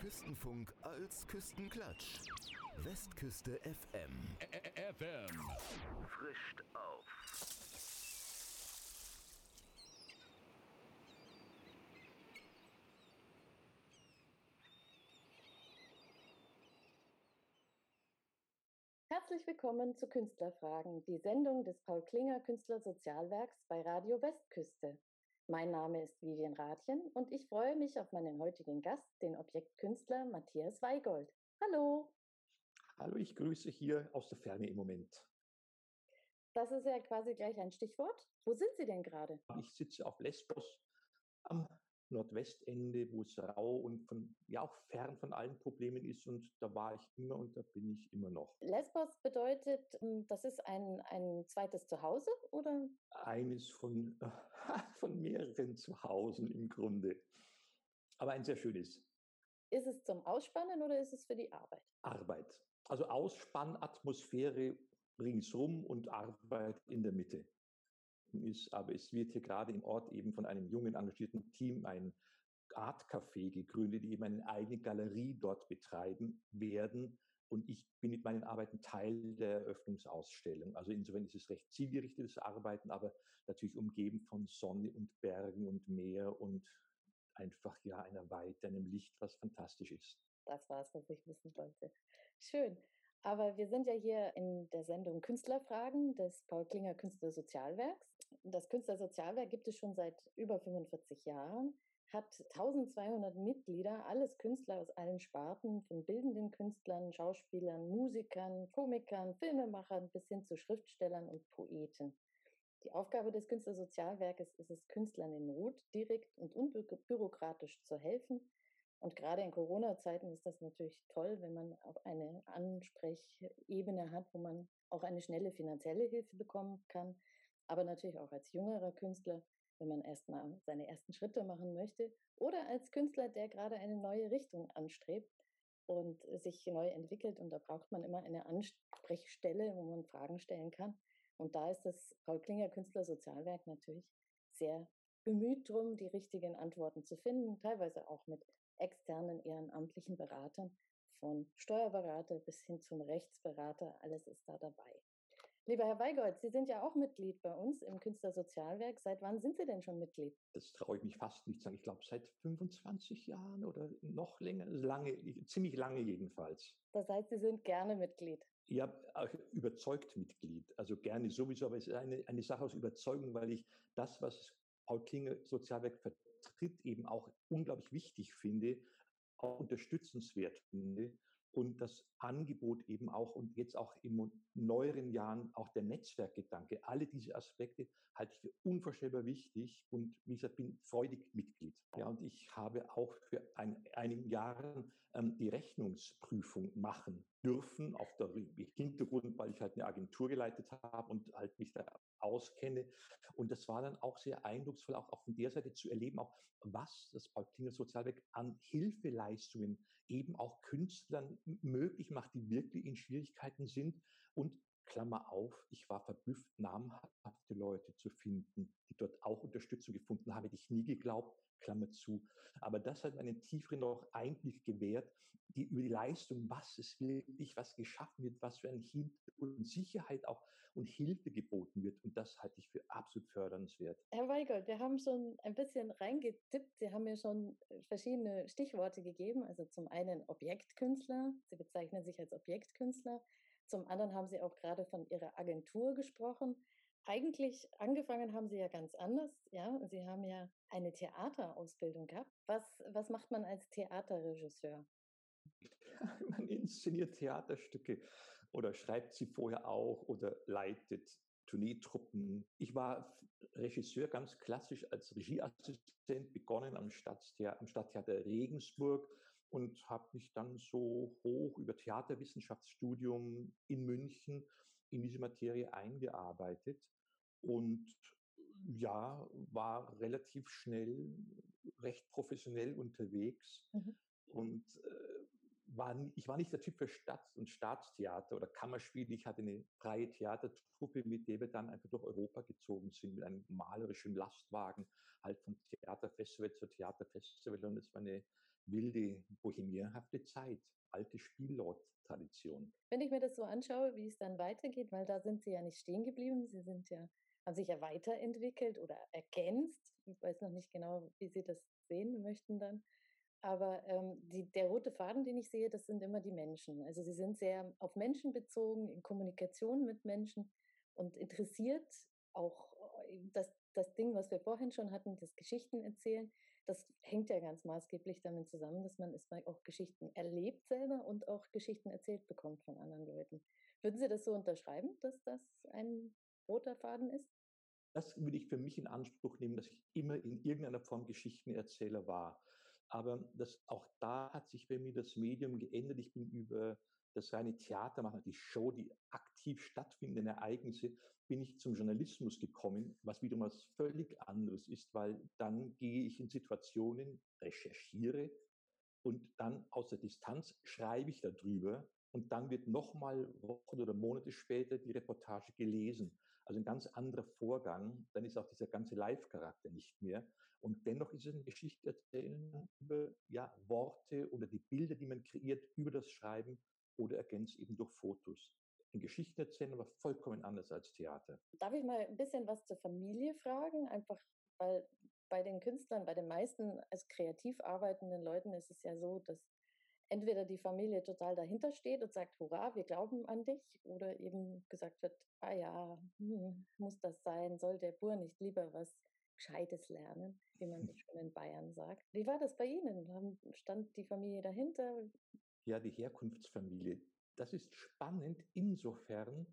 Küstenfunk als Küstenklatsch. Westküste FM. FM. Frischt auf. Herzlich willkommen zu Künstlerfragen, die Sendung des Paul Klinger Künstlersozialwerks bei Radio Westküste. Mein Name ist Vivian Rathjen und ich freue mich auf meinen heutigen Gast, den Objektkünstler Matthias Weigold. Hallo! Hallo, ich grüße hier aus der Ferne im Moment. Das ist ja quasi gleich ein Stichwort. Wo sind Sie denn gerade? Ich sitze auf Lesbos am Nordwestende, wo es rau und von, ja auch fern von allen Problemen ist. Und da war ich immer und da bin ich immer noch. Lesbos bedeutet, hm, das ist ein, ein zweites Zuhause, oder? Eines von, von mehreren Zuhausen im Grunde. Aber ein sehr schönes. Ist es zum Ausspannen oder ist es für die Arbeit? Arbeit. Also Ausspannatmosphäre ringsrum und Arbeit in der Mitte ist. Aber es wird hier gerade im Ort eben von einem jungen, engagierten Team ein Art Café gegründet, die eben eine eigene Galerie dort betreiben werden. Und ich bin mit meinen Arbeiten Teil der Eröffnungsausstellung. Also insofern ist es recht zielgerichtetes Arbeiten, aber natürlich umgeben von Sonne und Bergen und Meer und einfach ja einer Weite, einem Licht, was fantastisch ist. Das war es, was ich wissen wollte. Schön. Aber wir sind ja hier in der Sendung Künstlerfragen des Paul Klinger Künstlersozialwerks. Das Künstlersozialwerk gibt es schon seit über 45 Jahren, hat 1200 Mitglieder, alles Künstler aus allen Sparten, von bildenden Künstlern, Schauspielern, Musikern, Komikern, Filmemachern bis hin zu Schriftstellern und Poeten. Die Aufgabe des Künstlersozialwerkes ist es, Künstlern in Not direkt und unbürokratisch zu helfen, und gerade in Corona-Zeiten ist das natürlich toll, wenn man auch eine Ansprechebene hat, wo man auch eine schnelle finanzielle Hilfe bekommen kann. Aber natürlich auch als jüngerer Künstler, wenn man erstmal seine ersten Schritte machen möchte. Oder als Künstler, der gerade eine neue Richtung anstrebt und sich neu entwickelt. Und da braucht man immer eine Ansprechstelle, wo man Fragen stellen kann. Und da ist das Paul Klinger Künstlersozialwerk natürlich sehr bemüht drum, die richtigen Antworten zu finden, teilweise auch mit externen ehrenamtlichen Beratern, von Steuerberater bis hin zum Rechtsberater, alles ist da dabei. Lieber Herr Weigold, Sie sind ja auch Mitglied bei uns im Künstlersozialwerk. Seit wann sind Sie denn schon Mitglied? Das traue ich mich fast nicht zu sagen. Ich glaube, seit 25 Jahren oder noch länger, lange, ziemlich lange jedenfalls. Das heißt, Sie sind gerne Mitglied. Ja, überzeugt Mitglied. Also gerne sowieso, aber es ist eine, eine Sache aus Überzeugung, weil ich das, was Paul Klinge Sozialwerk vertritt, eben auch unglaublich wichtig finde, auch unterstützenswert finde und das Angebot eben auch und jetzt auch in neueren Jahren auch der Netzwerkgedanke, alle diese Aspekte halte ich für unvorstellbar wichtig und wie gesagt, bin freudig Mitglied. Ja, und ich habe auch für ein, einigen Jahren ähm, die Rechnungsprüfung machen dürfen auf der Hintergrund, weil ich halt eine Agentur geleitet habe und halt mich da auskenne. Und das war dann auch sehr eindrucksvoll, auch, auch von der Seite zu erleben, auch was das Paul Klinger Sozialwerk an Hilfeleistungen eben auch Künstlern möglich macht, die wirklich in Schwierigkeiten sind und Klammer auf, ich war verblüfft, namhafte Leute zu finden, die dort auch Unterstützung gefunden haben, hätte ich nie geglaubt, Klammer zu. Aber das hat einen tieferen noch Einblick gewährt, die über die Leistung, was es wirklich, was geschaffen wird, was für ein Hintergrund und Sicherheit auch und Hilfe geboten wird. Und das halte ich für absolut fördernswert. Herr Weigold, wir haben schon ein bisschen reingetippt. Sie haben mir schon verschiedene Stichworte gegeben. Also zum einen Objektkünstler. Sie bezeichnen sich als Objektkünstler. Zum anderen haben Sie auch gerade von Ihrer Agentur gesprochen. Eigentlich angefangen haben Sie ja ganz anders. Ja, Sie haben ja eine Theaterausbildung gehabt. Was, was macht man als Theaterregisseur? Man inszeniert Theaterstücke oder schreibt sie vorher auch oder leitet Tourneetruppen. Ich war Regisseur ganz klassisch als Regieassistent, begonnen am Stadttheater, am Stadttheater Regensburg und habe mich dann so hoch über Theaterwissenschaftsstudium in München in diese Materie eingearbeitet und ja, war relativ schnell recht professionell unterwegs. Mhm. Und äh, war, ich war nicht der Typ für Stadt- und Staatstheater oder Kammerspiel. Ich hatte eine freie Theatertruppe, mit der wir dann einfach durch Europa gezogen sind, mit einem malerischen Lastwagen, halt vom Theaterfestival zu Theaterfestival. Und es war eine wilde, bohemierhafte Zeit, alte Spiellort-Tradition. Wenn ich mir das so anschaue, wie es dann weitergeht, weil da sind Sie ja nicht stehen geblieben, Sie sind ja, haben sich ja weiterentwickelt oder ergänzt. Ich weiß noch nicht genau, wie Sie das sehen möchten dann. Aber ähm, die, der rote Faden, den ich sehe, das sind immer die Menschen. Also sie sind sehr auf Menschen bezogen, in Kommunikation mit Menschen und interessiert auch äh, das, das Ding, was wir vorhin schon hatten, das Geschichten erzählen. Das hängt ja ganz maßgeblich damit zusammen, dass man erstmal auch Geschichten erlebt selber und auch Geschichten erzählt bekommt von anderen Leuten. Würden Sie das so unterschreiben, dass das ein roter Faden ist? Das würde ich für mich in Anspruch nehmen, dass ich immer in irgendeiner Form Geschichtenerzähler war. Aber das, auch da hat sich bei mir das Medium geändert. Ich bin über das reine Theater machen, die Show, die aktiv stattfindenden Ereignisse, bin ich zum Journalismus gekommen, was wiederum was völlig anderes ist, weil dann gehe ich in Situationen, recherchiere und dann aus der Distanz schreibe ich darüber und dann wird nochmal Wochen oder Monate später die Reportage gelesen. Also ein ganz anderer Vorgang. Dann ist auch dieser ganze Live-Charakter nicht mehr. Und dennoch ist es eine Geschichte erzählen über ja, Worte oder die Bilder, die man kreiert über das Schreiben oder ergänzt eben durch Fotos. Ein Geschichten erzählen, aber vollkommen anders als Theater. Darf ich mal ein bisschen was zur Familie fragen? Einfach, weil bei den Künstlern, bei den meisten als kreativ arbeitenden Leuten ist es ja so, dass entweder die Familie total dahinter steht und sagt, hurra, wir glauben an dich, oder eben gesagt wird, ah ja, hm, muss das sein, soll der Bur nicht lieber was Gescheites lernen, wie man so schön in Bayern sagt. Wie war das bei Ihnen? Stand die Familie dahinter? Ja, die Herkunftsfamilie. Das ist spannend insofern,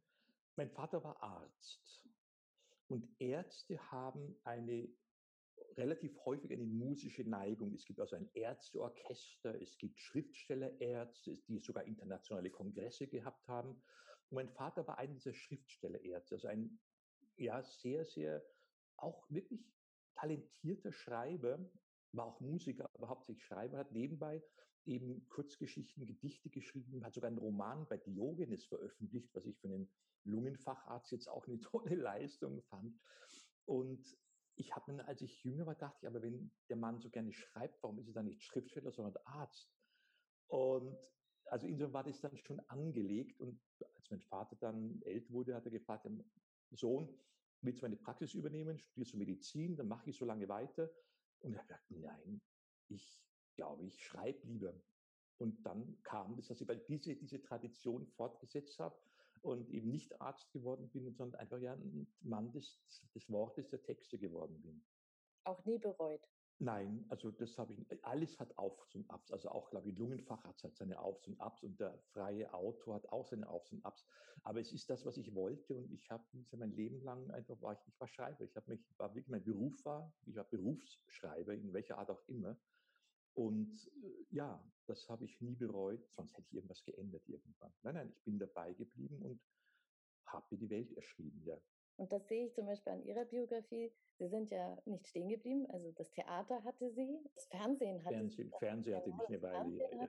mein Vater war Arzt. Und Ärzte haben eine relativ häufig eine musische Neigung. Es gibt also ein Ärzteorchester, es gibt Schriftstellerärzte, die sogar internationale Kongresse gehabt haben. Und mein Vater war einer dieser Schriftstellerärzte, also ein ja sehr, sehr auch wirklich talentierter Schreiber, war auch Musiker, aber hauptsächlich Schreiber, hat nebenbei eben Kurzgeschichten, Gedichte geschrieben, hat sogar einen Roman bei Diogenes veröffentlicht, was ich für einen Lungenfacharzt jetzt auch eine tolle Leistung fand. Und ich habe mir, als ich jünger war, dachte ich, aber wenn der Mann so gerne schreibt, warum ist er dann nicht Schriftsteller, sondern Arzt? Und also insofern war das dann schon angelegt. Und als mein Vater dann älter wurde, hat er gefragt, Sohn, willst du meine Praxis übernehmen, studierst du Medizin, dann mache ich so lange weiter. Und er hat gesagt, nein, ich glaube, ich schreibe lieber. Und dann kam das, dass ich weil diese, diese Tradition fortgesetzt habe und eben nicht Arzt geworden bin, sondern einfach ja ein Mann des, des Wortes, der Texte geworden bin. Auch nie bereut. Nein, also das habe ich, alles hat Aufs und Abs. Also auch, glaube ich, Lungenfacharzt hat seine Aufs und Abs und der freie Autor hat auch seine Aufs und Abs. Aber es ist das, was ich wollte und ich habe mein Leben lang einfach, war ich, ich war Schreiber. Ich habe mich, war wirklich, mein Beruf war, ich war Berufsschreiber, in welcher Art auch immer. Und äh, ja, das habe ich nie bereut, sonst hätte ich irgendwas geändert irgendwann. Nein, nein, ich bin dabei geblieben und habe die Welt erschrieben, ja. Und das sehe ich zum Beispiel an Ihrer Biografie. Sie sind ja nicht stehen geblieben. Also das Theater hatte Sie, das Fernsehen hatte Fernsehen, Sie. Fernsehen hatte mich eine Weile. Ja.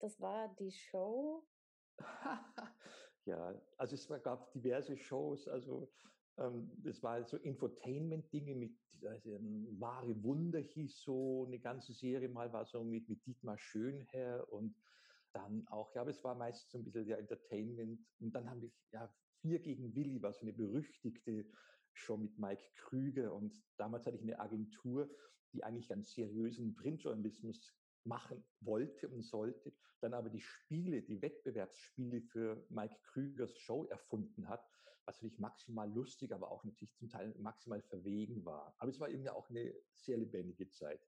Das war die Show. ja, also es gab diverse Shows. Also ähm, das war so Infotainment-Dinge mit also, Wahre Wunder hieß so eine ganze Serie mal war so mit, mit Dietmar Schönherr und dann auch, ja, aber es war meistens so ein bisschen der Entertainment. Und dann haben wir ja Vier gegen Willi war so eine berüchtigte Show mit Mike Krüger. Und damals hatte ich eine Agentur, die eigentlich ganz seriösen Printjournalismus machen wollte und sollte, dann aber die Spiele, die Wettbewerbsspiele für Mike Krügers Show erfunden hat, was natürlich maximal lustig, aber auch natürlich zum Teil maximal verwegen war. Aber es war eben ja auch eine sehr lebendige Zeit.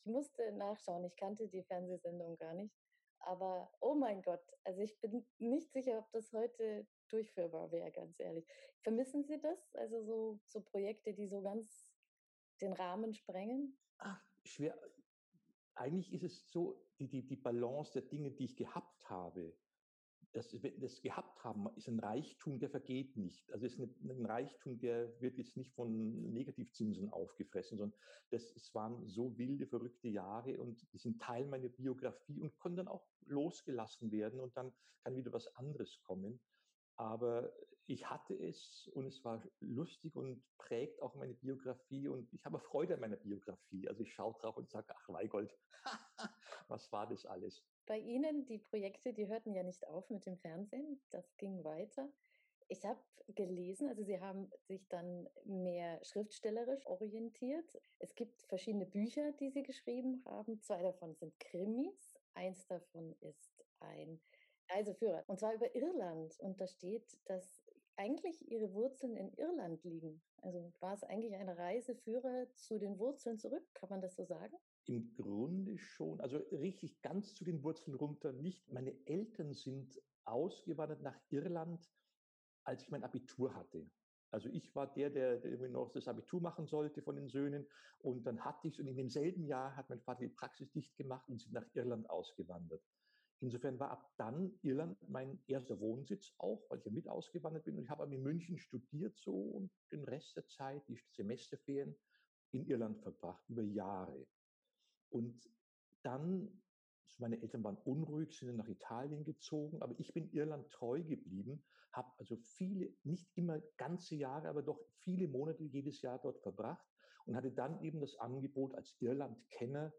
Ich musste nachschauen, ich kannte die Fernsehsendung gar nicht. Aber oh mein Gott, also ich bin nicht sicher, ob das heute durchführbar wäre, ganz ehrlich. Vermissen Sie das? Also so, so Projekte, die so ganz den Rahmen sprengen? Ach, schwer. Eigentlich ist es so, die, die, die Balance der Dinge, die ich gehabt habe, das, das gehabt haben, ist ein Reichtum, der vergeht nicht. Also es ist ein Reichtum, der wird jetzt nicht von Negativzinsen aufgefressen, sondern das, es waren so wilde, verrückte Jahre und die sind Teil meiner Biografie und können dann auch losgelassen werden und dann kann wieder was anderes kommen. Aber ich hatte es und es war lustig und prägt auch meine Biografie und ich habe Freude an meiner Biografie. Also ich schaue drauf und sage, ach Weigold, was war das alles? Bei Ihnen, die Projekte, die hörten ja nicht auf mit dem Fernsehen, das ging weiter. Ich habe gelesen, also Sie haben sich dann mehr schriftstellerisch orientiert. Es gibt verschiedene Bücher, die Sie geschrieben haben. Zwei davon sind Krimis, eins davon ist ein Reiseführer, und zwar über Irland. Und da steht, dass eigentlich Ihre Wurzeln in Irland liegen. Also war es eigentlich ein Reiseführer zu den Wurzeln zurück, kann man das so sagen? Im Grunde schon. Also richtig ganz zu den Wurzeln runter nicht. Meine Eltern sind ausgewandert nach Irland, als ich mein Abitur hatte. Also ich war der, der, irgendwie noch das Abitur machen sollte von den Söhnen. Und dann hatte ich es, und in demselben Jahr hat mein Vater die Praxis dicht gemacht und sind nach Irland ausgewandert. Insofern war ab dann Irland mein erster Wohnsitz auch, weil ich ja mit ausgewandert bin. Und ich habe in München studiert so und den Rest der Zeit, die Semesterferien, in Irland verbracht, über Jahre. Und dann, meine Eltern waren unruhig, sind nach Italien gezogen, aber ich bin Irland treu geblieben, habe also viele, nicht immer ganze Jahre, aber doch viele Monate jedes Jahr dort verbracht und hatte dann eben das Angebot als Irland-Kenner,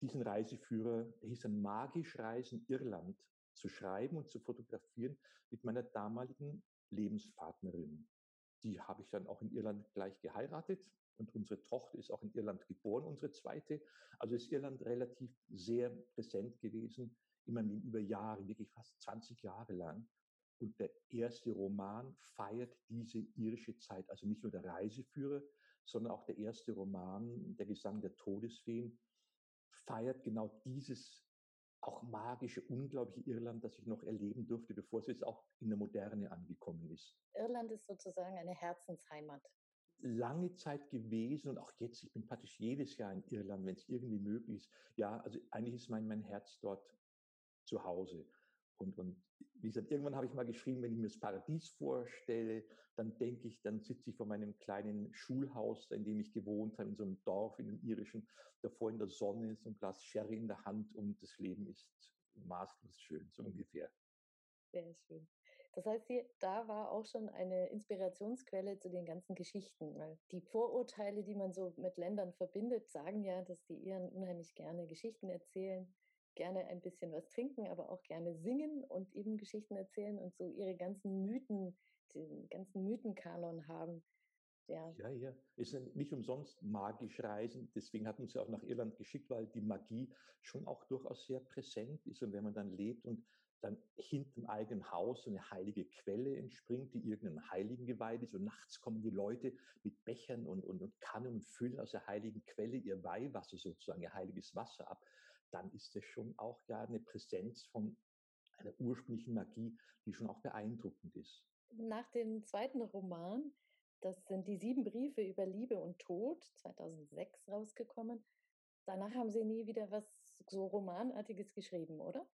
diesen Reiseführer, der hieß dann Magisch Reisen Irland, zu schreiben und zu fotografieren mit meiner damaligen Lebenspartnerin. Die habe ich dann auch in Irland gleich geheiratet und unsere Tochter ist auch in Irland geboren, unsere zweite. Also ist Irland relativ sehr präsent gewesen, immer über Jahre, wirklich fast 20 Jahre lang. Und der erste Roman feiert diese irische Zeit, also nicht nur der Reiseführer, sondern auch der erste Roman, Der Gesang der Todesfeen, feiert genau dieses auch magische, unglaubliche Irland, das ich noch erleben durfte, bevor es jetzt auch in der Moderne angekommen ist. Irland ist sozusagen eine Herzensheimat lange Zeit gewesen und auch jetzt, ich bin praktisch jedes Jahr in Irland, wenn es irgendwie möglich ist. Ja, also eigentlich ist mein, mein Herz dort zu Hause. Und, und wie gesagt, irgendwann habe ich mal geschrieben, wenn ich mir das Paradies vorstelle, dann denke ich, dann sitze ich vor meinem kleinen Schulhaus, in dem ich gewohnt habe, in so einem Dorf, in dem irischen, davor in der Sonne, so ein Glas Sherry in der Hand und das Leben ist maßlos schön, so ungefähr. Sehr schön. Das heißt, hier, da war auch schon eine Inspirationsquelle zu den ganzen Geschichten. Weil die Vorurteile, die man so mit Ländern verbindet, sagen ja, dass die Iren unheimlich gerne Geschichten erzählen, gerne ein bisschen was trinken, aber auch gerne singen und eben Geschichten erzählen und so ihre ganzen Mythen, den ganzen Mythenkanon haben. Ja. ja, ja. Ist nicht umsonst magisch reisen. Deswegen hat uns ja auch nach Irland geschickt, weil die Magie schon auch durchaus sehr präsent ist. Und wenn man dann lebt und dann hinterm eigenen Haus so eine heilige Quelle entspringt, die irgendeinem Heiligen geweiht ist. Und nachts kommen die Leute mit Bechern und, und, und Kannen und füllen aus der heiligen Quelle ihr Weihwasser sozusagen, ihr heiliges Wasser ab. Dann ist das schon auch ja eine Präsenz von einer ursprünglichen Magie, die schon auch beeindruckend ist. Nach dem zweiten Roman, das sind die sieben Briefe über Liebe und Tod, 2006 rausgekommen. Danach haben Sie nie wieder was so Romanartiges geschrieben, oder?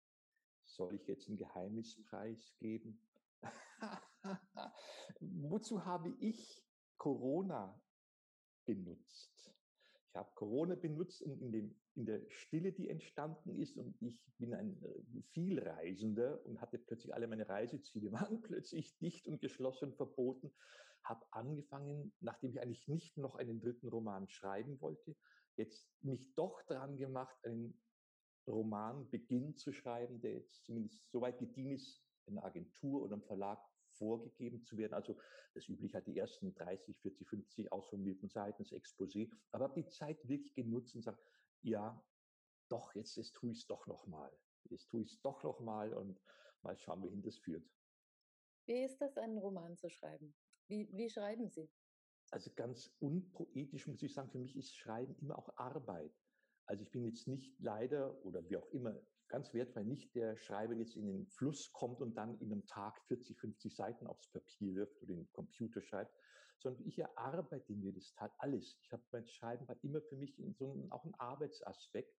Soll ich jetzt einen Geheimnispreis geben? Wozu habe ich Corona benutzt? Ich habe Corona benutzt in, dem, in der Stille, die entstanden ist, und ich bin ein äh, Vielreisender und hatte plötzlich alle meine Reiseziele, waren plötzlich dicht und geschlossen und verboten, habe angefangen, nachdem ich eigentlich nicht noch einen dritten Roman schreiben wollte, jetzt mich doch dran gemacht, einen Roman beginnt zu schreiben, der jetzt zumindest so weit gediehen ist, einer Agentur oder einem Verlag vorgegeben zu werden. Also das übliche hat die ersten 30, 40, 50 ausformulierten Seiten, das Exposé. Aber habe die Zeit wirklich genutzt und sagt, ja, doch, jetzt, jetzt tue ich es doch nochmal. Jetzt tue ich es doch nochmal und mal schauen, wohin das führt. Wie ist das, einen Roman zu schreiben? Wie, wie schreiben Sie? Also ganz unpoetisch muss ich sagen, für mich ist Schreiben immer auch Arbeit. Also ich bin jetzt nicht leider oder wie auch immer ganz wertfrei nicht der Schreiber jetzt in den Fluss kommt und dann in einem Tag 40, 50 Seiten aufs Papier wirft oder in den Computer schreibt, sondern ich erarbeite mir das Tat alles. Ich habe mein Schreiben war immer für mich so ein, auch ein Arbeitsaspekt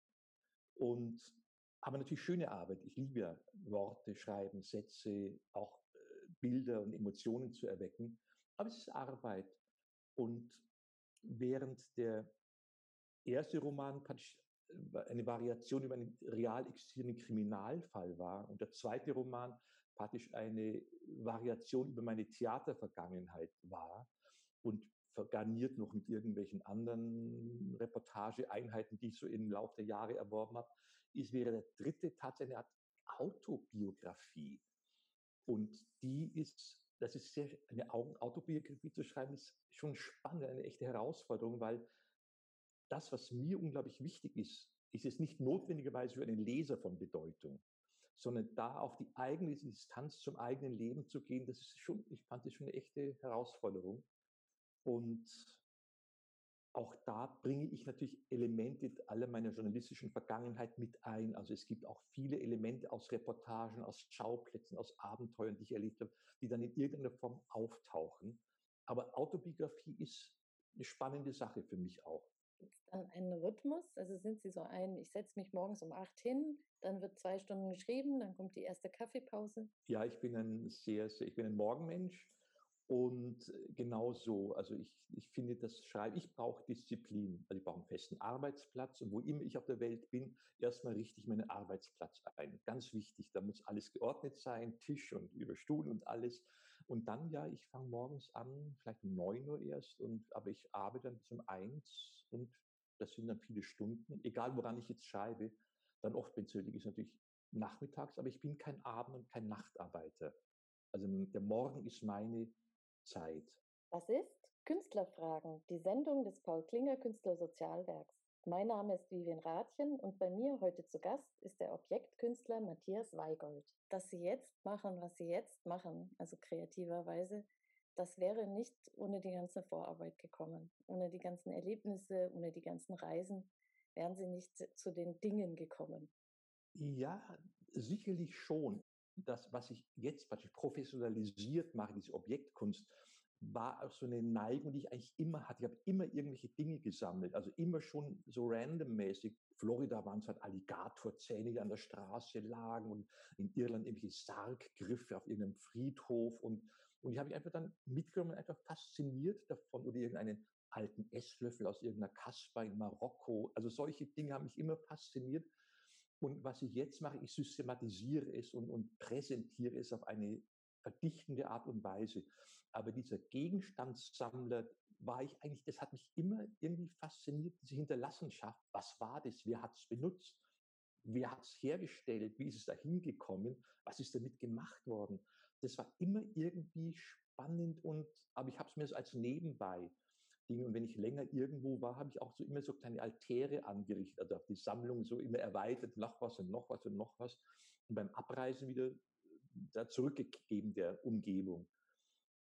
und aber natürlich schöne Arbeit. Ich liebe ja Worte, Schreiben, Sätze, auch äh, Bilder und Emotionen zu erwecken. Aber es ist Arbeit. Und während der erste Roman äh, eine Variation über einen real existierenden Kriminalfall war und der zweite Roman praktisch eine Variation über meine Theatervergangenheit war und garniert noch mit irgendwelchen anderen Reportageeinheiten, die ich so im Laufe der Jahre erworben habe, ist, wäre der dritte tatsächlich eine Art Autobiografie. Und die ist, das ist sehr, eine Autobiografie zu schreiben, ist schon spannend, eine echte Herausforderung, weil das, was mir unglaublich wichtig ist, ist es nicht notwendigerweise für einen Leser von Bedeutung, sondern da auf die eigene Distanz zum eigenen Leben zu gehen, das ist schon, ich fand das schon eine echte Herausforderung. Und auch da bringe ich natürlich Elemente aller meiner journalistischen Vergangenheit mit ein. Also es gibt auch viele Elemente aus Reportagen, aus Schauplätzen, aus Abenteuern, die ich erlebt habe, die dann in irgendeiner Form auftauchen. Aber Autobiografie ist eine spannende Sache für mich auch. Gibt es dann einen Rhythmus? Also sind Sie so ein, ich setze mich morgens um acht hin, dann wird zwei Stunden geschrieben, dann kommt die erste Kaffeepause? Ja, ich bin ein sehr, sehr ich bin ein Morgenmensch. Und genau so, also ich, ich finde das Schreiben, ich brauche Disziplin. Also ich brauche einen festen Arbeitsplatz und wo immer ich auf der Welt bin, erstmal richte ich meinen Arbeitsplatz ein. Ganz wichtig, da muss alles geordnet sein, Tisch und über Stuhl und alles. Und dann, ja, ich fange morgens an, vielleicht um neun Uhr erst, und, aber ich arbeite dann bis um eins und das sind dann viele Stunden, egal woran ich jetzt schreibe. Dann oft, wenn es ist, natürlich nachmittags, aber ich bin kein Abend- und kein Nachtarbeiter. Also der Morgen ist meine Zeit. Was ist Künstlerfragen, die Sendung des Paul Klinger Künstlersozialwerks. Mein Name ist Vivian Rathjen und bei mir heute zu Gast ist der Objektkünstler Matthias Weigold. Dass Sie jetzt machen, was Sie jetzt machen, also kreativerweise, das wäre nicht ohne die ganze Vorarbeit gekommen. Ohne die ganzen Erlebnisse, ohne die ganzen Reisen wären Sie nicht zu den Dingen gekommen. Ja, sicherlich schon das, was ich jetzt praktisch professionalisiert mache, diese Objektkunst, war auch so eine Neigung, die ich eigentlich immer hatte. Ich habe immer irgendwelche Dinge gesammelt, also immer schon so randommäßig. Florida waren es halt Alligatorzähne, die an der Straße lagen und in Irland irgendwelche Sarggriffe auf irgendeinem Friedhof und, und ich habe mich einfach dann mitgenommen, einfach fasziniert davon oder irgendeinen alten Esslöffel aus irgendeiner Kasper in Marokko. Also solche Dinge haben mich immer fasziniert und was ich jetzt mache, ich systematisiere es und, und präsentiere es auf eine verdichtende Art und Weise. Aber dieser Gegenstandssammler war ich eigentlich, das hat mich immer irgendwie fasziniert, diese Hinterlassenschaft. Was war das? Wer hat es benutzt? Wer hat es hergestellt? Wie ist es da hingekommen? Was ist damit gemacht worden? Das war immer irgendwie spannend und, aber ich habe es mir so als nebenbei Dinge. Und wenn ich länger irgendwo war, habe ich auch so immer so kleine Altäre angerichtet, also die Sammlung so immer erweitert, noch was und noch was und noch was. Und beim Abreisen wieder äh, da zurückgegeben der Umgebung.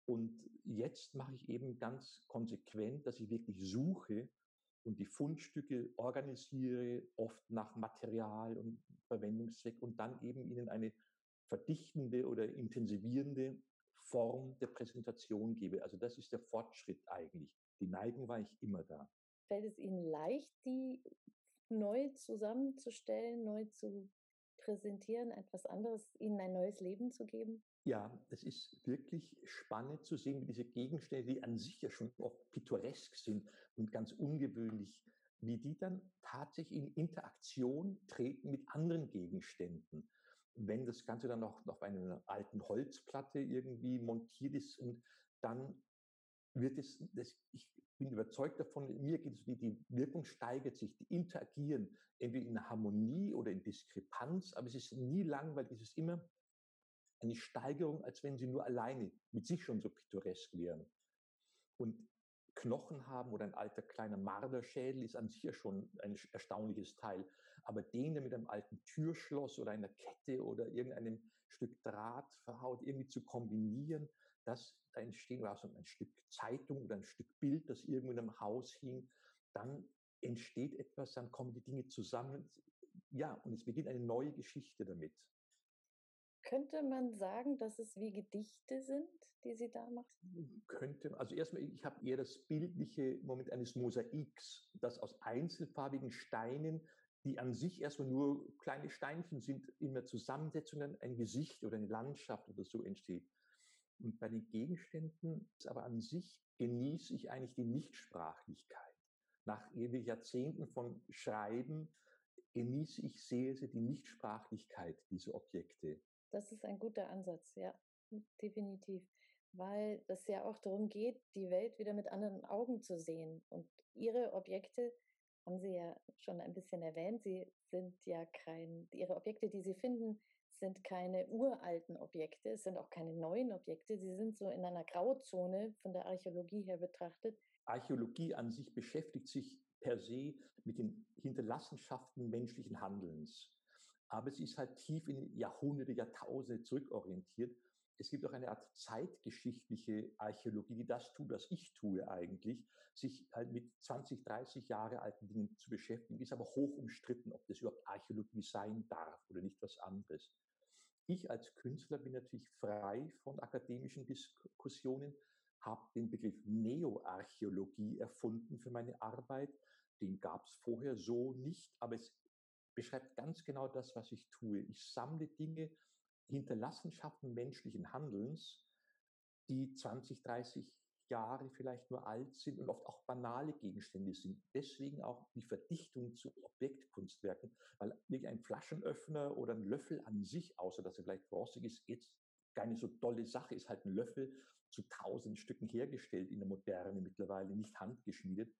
Und jetzt mache ich eben ganz konsequent, dass ich wirklich suche und die Fundstücke organisiere, oft nach Material und Verwendungszweck und dann eben ihnen eine verdichtende oder intensivierende Form der Präsentation gebe. Also das ist der Fortschritt eigentlich. Die Neigung war ich immer da. Fällt es Ihnen leicht, die neu zusammenzustellen, neu zu präsentieren, etwas anderes, ihnen ein neues Leben zu geben? Ja, es ist wirklich spannend zu sehen, wie diese Gegenstände, die an sich ja schon oft pittoresk sind und ganz ungewöhnlich, wie die dann tatsächlich in Interaktion treten mit anderen Gegenständen. Wenn das Ganze dann noch auf einer alten Holzplatte irgendwie montiert ist und dann wird es, das, ich bin überzeugt davon, mir geht es, die, die Wirkung steigert sich, die interagieren, entweder in Harmonie oder in Diskrepanz, aber es ist nie langweilig, es ist immer eine Steigerung, als wenn sie nur alleine mit sich schon so pittoresk wären. Und Knochen haben oder ein alter kleiner Marderschädel ist an sich ja schon ein erstaunliches Teil. Aber den, der mit einem alten Türschloss oder einer Kette oder irgendeinem Stück Draht verhaut, irgendwie zu kombinieren, das, da entstehen war so ein Stück Zeitung oder ein Stück Bild, das irgendwo in einem Haus hing, dann entsteht etwas, dann kommen die Dinge zusammen. Ja, und es beginnt eine neue Geschichte damit. Könnte man sagen, dass es wie Gedichte sind, die Sie da machen? Könnte, also erstmal, ich habe eher das bildliche Moment eines Mosaiks, das aus einzelfarbigen Steinen die an sich erstmal nur kleine Steinchen sind, in der Zusammensetzung ein Gesicht oder eine Landschaft oder so entsteht. Und bei den Gegenständen aber an sich genieße ich eigentlich die Nichtsprachlichkeit. Nach Jahrzehnten von Schreiben genieße ich sehr, sehr die Nichtsprachlichkeit dieser Objekte. Das ist ein guter Ansatz, ja, definitiv. Weil es ja auch darum geht, die Welt wieder mit anderen Augen zu sehen. Und Ihre Objekte haben Sie ja schon ein bisschen erwähnt. Sie sind ja kein, Ihre Objekte, die Sie finden, sind keine uralten Objekte, es sind auch keine neuen Objekte. Sie sind so in einer Grauzone von der Archäologie her betrachtet. Archäologie an sich beschäftigt sich per se mit den Hinterlassenschaften menschlichen Handelns. Aber sie ist halt tief in Jahrhunderte, Jahrtausende zurückorientiert. Es gibt auch eine Art zeitgeschichtliche Archäologie, die das tut, was ich tue eigentlich, sich halt mit 20, 30 Jahre alten Dingen zu beschäftigen, ist aber hoch umstritten, ob das überhaupt Archäologie sein darf oder nicht was anderes. Ich als Künstler bin natürlich frei von akademischen Diskussionen, habe den Begriff Neoarchäologie erfunden für meine Arbeit. Den gab es vorher so nicht, aber es beschreibt ganz genau das, was ich tue. Ich sammle Dinge, Hinterlassenschaften menschlichen Handelns, die 20, 30 Jahre vielleicht nur alt sind und oft auch banale Gegenstände sind. Deswegen auch die Verdichtung zu Objektkunstwerken, weil ein Flaschenöffner oder ein Löffel an sich, außer dass er vielleicht rostig ist, jetzt keine so tolle Sache ist, halt ein Löffel zu tausend Stücken hergestellt in der Moderne mittlerweile, nicht handgeschmiedet.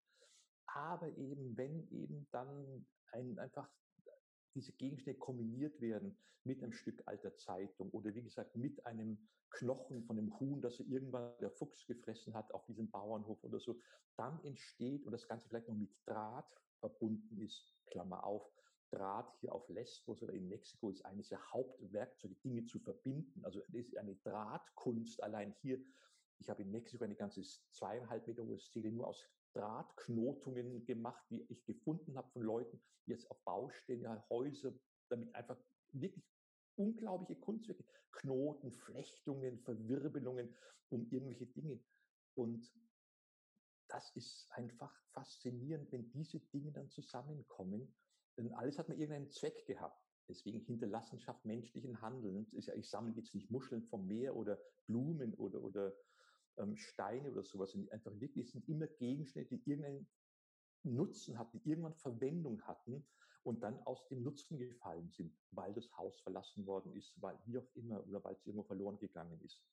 Aber eben, wenn eben dann ein, einfach diese Gegenstände kombiniert werden mit einem Stück alter Zeitung oder wie gesagt mit einem Knochen von einem Huhn, das irgendwann der Fuchs gefressen hat auf diesem Bauernhof oder so, dann entsteht und das Ganze vielleicht noch mit Draht verbunden ist, Klammer auf, Draht hier auf Lesbos oder in Mexiko ist eines der Hauptwerkzeuge, Dinge zu verbinden. Also ist eine Drahtkunst allein hier. Ich habe in Mexiko eine ganze zweieinhalb Meter hohe Stele nur aus Drahtknotungen gemacht, die ich gefunden habe von Leuten, die jetzt auf Baustellen, Häuser, damit einfach wirklich unglaubliche Kunstwerke, Knoten, Flechtungen, Verwirbelungen um irgendwelche Dinge. Und das ist einfach faszinierend, wenn diese Dinge dann zusammenkommen. Denn alles hat mir irgendeinen Zweck gehabt. Deswegen Hinterlassenschaft menschlichen Handelns ist ja, ich sammle jetzt nicht Muscheln vom Meer oder Blumen oder, oder ähm, Steine oder sowas, sind einfach wirklich, sind immer Gegenstände, die irgendeinen Nutzen hatten, die irgendwann Verwendung hatten und dann aus dem Nutzen gefallen sind, weil das Haus verlassen worden ist, weil wie auch immer oder weil es irgendwo verloren gegangen ist.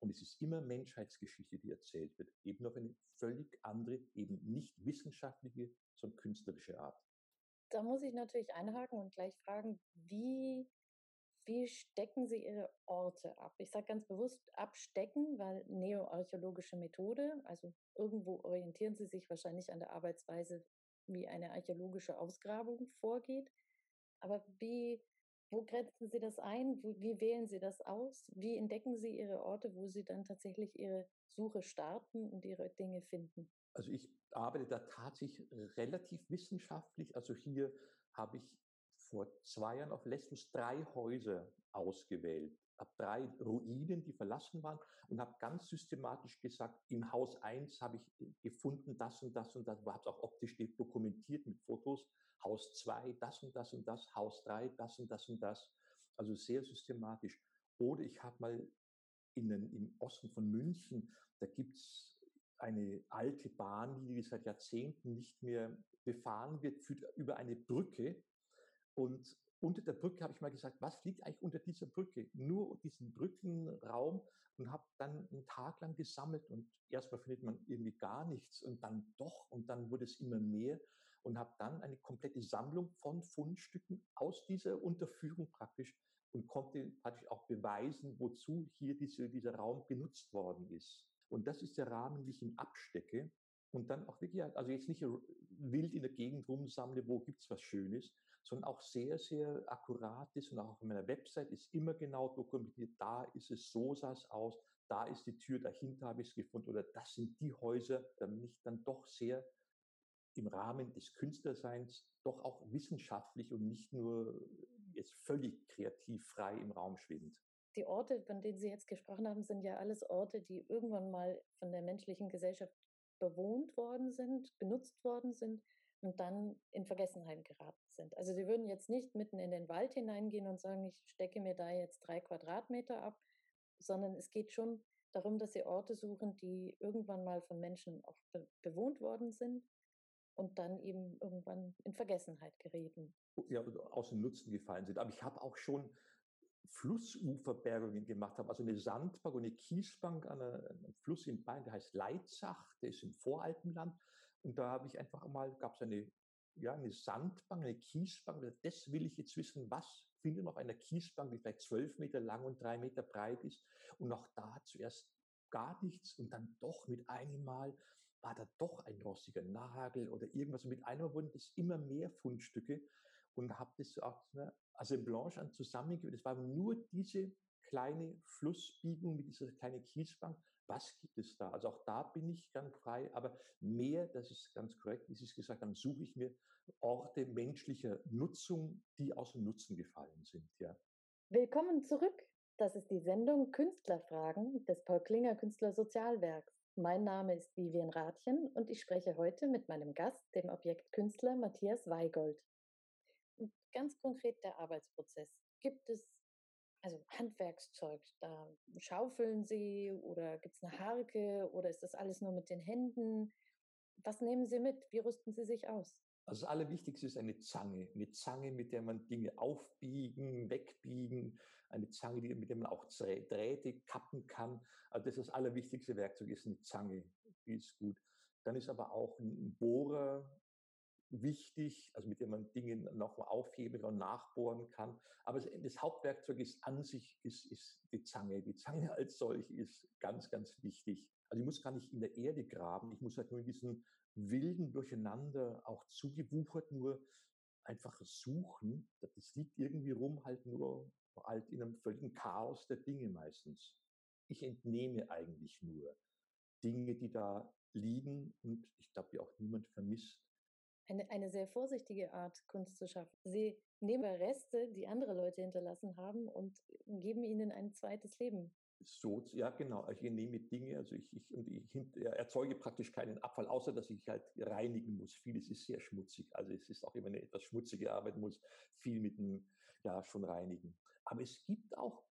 Und es ist immer Menschheitsgeschichte, die erzählt wird, eben auf eine völlig andere, eben nicht wissenschaftliche, sondern künstlerische Art. Da muss ich natürlich einhaken und gleich fragen, wie wie stecken Sie Ihre Orte ab? Ich sage ganz bewusst abstecken, weil neoarchäologische Methode, also irgendwo orientieren Sie sich wahrscheinlich an der Arbeitsweise, wie eine archäologische Ausgrabung vorgeht. Aber wie, wo grenzen Sie das ein? Wie, wie wählen Sie das aus? Wie entdecken Sie Ihre Orte, wo Sie dann tatsächlich Ihre Suche starten und Ihre Dinge finden? Also ich arbeite da tatsächlich relativ wissenschaftlich. Also hier habe ich vor zwei Jahren auf Lesbos drei Häuser ausgewählt, habe drei Ruinen, die verlassen waren und habe ganz systematisch gesagt, im Haus 1 habe ich äh, gefunden das und das und das, habe es auch optisch dokumentiert mit Fotos, Haus 2 das und das und das, Haus 3 das und das und das, also sehr systematisch. Oder ich habe mal in den, im Osten von München, da gibt es eine alte Bahnlinie, die seit Jahrzehnten nicht mehr befahren wird, führt über eine Brücke und unter der Brücke habe ich mal gesagt, was liegt eigentlich unter dieser Brücke? Nur diesen Brückenraum und habe dann einen Tag lang gesammelt und erstmal findet man irgendwie gar nichts und dann doch und dann wurde es immer mehr und habe dann eine komplette Sammlung von Fundstücken aus dieser Unterführung praktisch und konnte praktisch auch beweisen, wozu hier diese, dieser Raum genutzt worden ist. Und das ist der Rahmen, wie ich ihn abstecke und dann auch wirklich, also jetzt nicht wild in der Gegend rumsammle, wo gibt's was Schönes, sondern auch sehr, sehr akkurat ist und auch auf meiner Website ist immer genau dokumentiert, da ist es, so sah es aus, da ist die Tür, dahinter habe ich es gefunden oder das sind die Häuser, damit ich dann doch sehr im Rahmen des Künstlerseins doch auch wissenschaftlich und nicht nur jetzt völlig kreativ frei im Raum schwebend. Die Orte, von denen Sie jetzt gesprochen haben, sind ja alles Orte, die irgendwann mal von der menschlichen Gesellschaft bewohnt worden sind, genutzt worden sind und dann in Vergessenheit geraten sind. Also sie würden jetzt nicht mitten in den Wald hineingehen und sagen, ich stecke mir da jetzt drei Quadratmeter ab, sondern es geht schon darum, dass sie Orte suchen, die irgendwann mal von Menschen auch be bewohnt worden sind und dann eben irgendwann in Vergessenheit gerieten. Ja, aus dem Nutzen gefallen sind. Aber ich habe auch schon Flussuferbergungen gemacht habe, also eine Sandbank und eine Kiesbank an einem Fluss in Bayern, der heißt Leitzach, der ist im Voralpenland. Und da habe ich einfach mal, gab es eine, ja, eine Sandbank, eine Kiesbank, das will ich jetzt wissen, was findet noch eine Kiesbank, die vielleicht zwölf Meter lang und drei Meter breit ist. Und auch da zuerst gar nichts und dann doch mit einem Mal war da doch ein rostiger Nagel oder irgendwas. Und mit einem Mal wurden es immer mehr Fundstücke und habe das auch eine Assemblage an zusammengeführt. Es war nur diese kleine Flussbiegung mit dieser kleinen Kiesbank. Was gibt es da? Also auch da bin ich ganz frei, aber mehr, das ist ganz korrekt, wie Sie es gesagt haben, suche ich mir Orte menschlicher Nutzung, die aus dem Nutzen gefallen sind. Ja. Willkommen zurück. Das ist die Sendung Künstlerfragen des Paul Klinger Künstlersozialwerks. Mein Name ist Vivian Rathjen und ich spreche heute mit meinem Gast, dem Objektkünstler Matthias Weigold. Ganz konkret der Arbeitsprozess. Gibt es also Handwerkszeug, da schaufeln Sie oder gibt es eine Harke oder ist das alles nur mit den Händen? Was nehmen Sie mit? Wie rüsten Sie sich aus? Also das Allerwichtigste ist eine Zange. Eine Zange, mit der man Dinge aufbiegen, wegbiegen. Eine Zange, mit der man auch Drähte kappen kann. Also das ist das allerwichtigste Werkzeug, ist eine Zange. Die ist gut. Dann ist aber auch ein Bohrer wichtig, also mit dem man Dinge nochmal aufheben und nachbohren kann. Aber das Hauptwerkzeug ist an sich ist, ist die Zange. Die Zange als solch ist ganz, ganz wichtig. Also ich muss gar nicht in der Erde graben, ich muss halt nur in diesem wilden Durcheinander auch zugewuchert nur einfach suchen. Das liegt irgendwie rum halt nur halt in einem völligen Chaos der Dinge meistens. Ich entnehme eigentlich nur Dinge, die da liegen und ich glaube, die auch niemand vermisst eine, eine sehr vorsichtige Art, Kunst zu schaffen. Sie nehmen Reste, die andere Leute hinterlassen haben und geben ihnen ein zweites Leben. So, ja, genau. Ich nehme Dinge, also ich, ich, und ich erzeuge praktisch keinen Abfall, außer dass ich halt reinigen muss. Vieles ist sehr schmutzig. Also es ist auch immer eine etwas schmutzige Arbeit, muss viel mit dem, ja, schon reinigen. Aber es gibt auch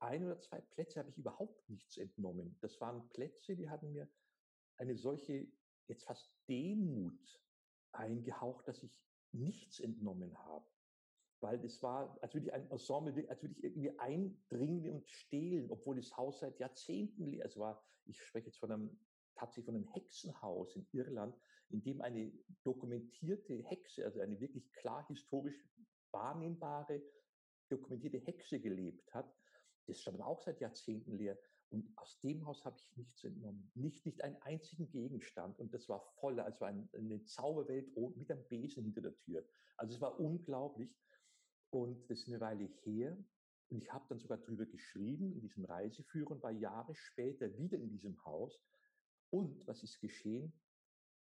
ein oder zwei Plätze, habe ich überhaupt nichts entnommen. Das waren Plätze, die hatten mir eine solche, jetzt fast Demut eingehaucht, dass ich nichts entnommen habe. Weil es war, als würde ich ein Ensemble, als würde ich irgendwie eindringen und stehlen, obwohl das Haus seit Jahrzehnten leer ist. war, ich spreche jetzt von einem, tatsächlich von einem Hexenhaus in Irland, in dem eine dokumentierte Hexe, also eine wirklich klar historisch wahrnehmbare, dokumentierte Hexe gelebt hat. Das stand auch seit Jahrzehnten leer. Und aus dem Haus habe ich nichts entnommen. Nicht, nicht einen einzigen Gegenstand. Und das war voll, also ein, eine Zauberwelt mit einem Besen hinter der Tür. Also es war unglaublich. Und das ist eine Weile her. Und ich habe dann sogar drüber geschrieben in diesem Reiseführer und war Jahre später wieder in diesem Haus. Und was ist geschehen?